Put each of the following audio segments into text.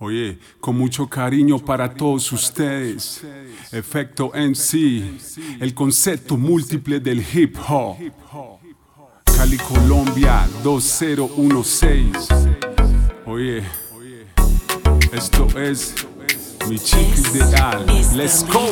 Oye, con mucho cariño para todos ustedes. Efecto MC, el concepto múltiple del hip hop. Cali, Colombia 2016. Oye, esto es mi chica ideal. Let's go.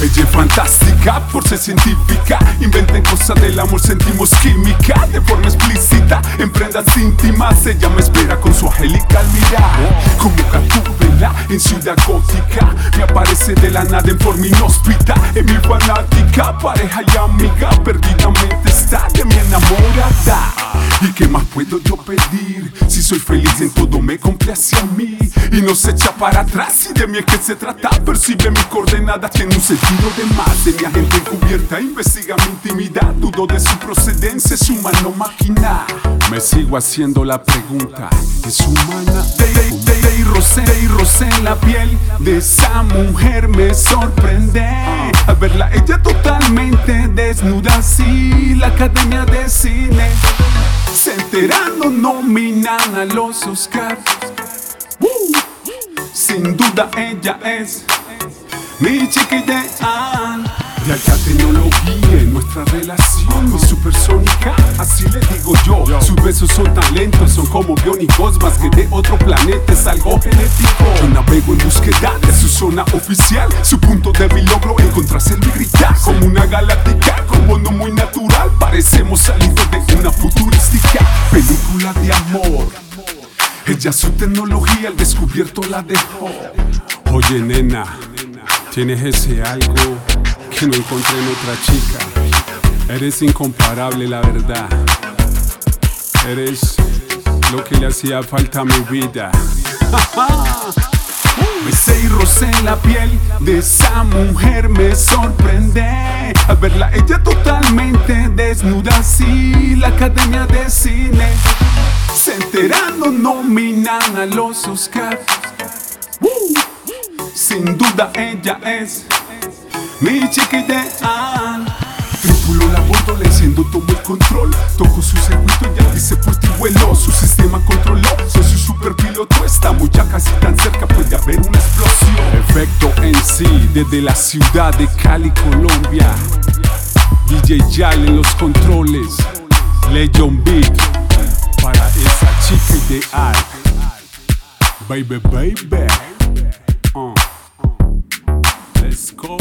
Ella es fantástica por ser científica. Inventen cosas del amor, sentimos química de forma explícita. En prendas íntimas, ella me espera con su angelical mirada. Como Gatúbela en ciudad gótica. Me aparece de la nada en forma inhóspita. Es mi fanática, pareja y amiga. Perdidamente está de mi enamorada. ¿Y qué más puedo yo pedir? Si soy feliz en todo me complace a mí. Y no se echa para atrás y de mí es que se trata. Percibe mi coordenada, tiene un sentido de más. De mi agente encubierta, investiga mi intimidad. Dudo de su procedencia, es humano máquina. Me sigo haciendo la pregunta, ¿es humana? Y rosé, y rosé en la piel de esa mujer me sorprende. Al verla ella totalmente desnuda así La academia de cine se nominan a los Oscars. Sin duda ella es mi chica ideal. De alta tecnología en nuestra relación, mi supersónica, así le digo yo. Sus besos son tan lentos, son como biónicos, más que de otro planeta, es algo genético. Yo navego en búsqueda de su zona oficial, su punto débil logro encontrarse y gritar. Como una galáctica, como no muy natural, parecemos salidos de una futurística película de amor. Ella su tecnología al descubierto la dejó. Oye nena, tienes ese algo que no encontré en otra chica. Eres incomparable la verdad. Eres lo que le hacía falta a mi vida. Besé y rocé la piel de esa mujer me sorprende así La academia de cine Se enterando nominan a los Oscars. Sin duda ella es mi chica ideal Tripulo la bordo, le enciendo todo el control Toco su circuito y ya dice por ti vuelo Su sistema controló, soy su superpiloto Estamos ya casi tan cerca, puede haber una explosión Efecto en sí, desde la ciudad de Cali, Colombia DJ Jal en los controles, Legion Big, para esa chica de ideal. Baby, baby. Uh. Let's go.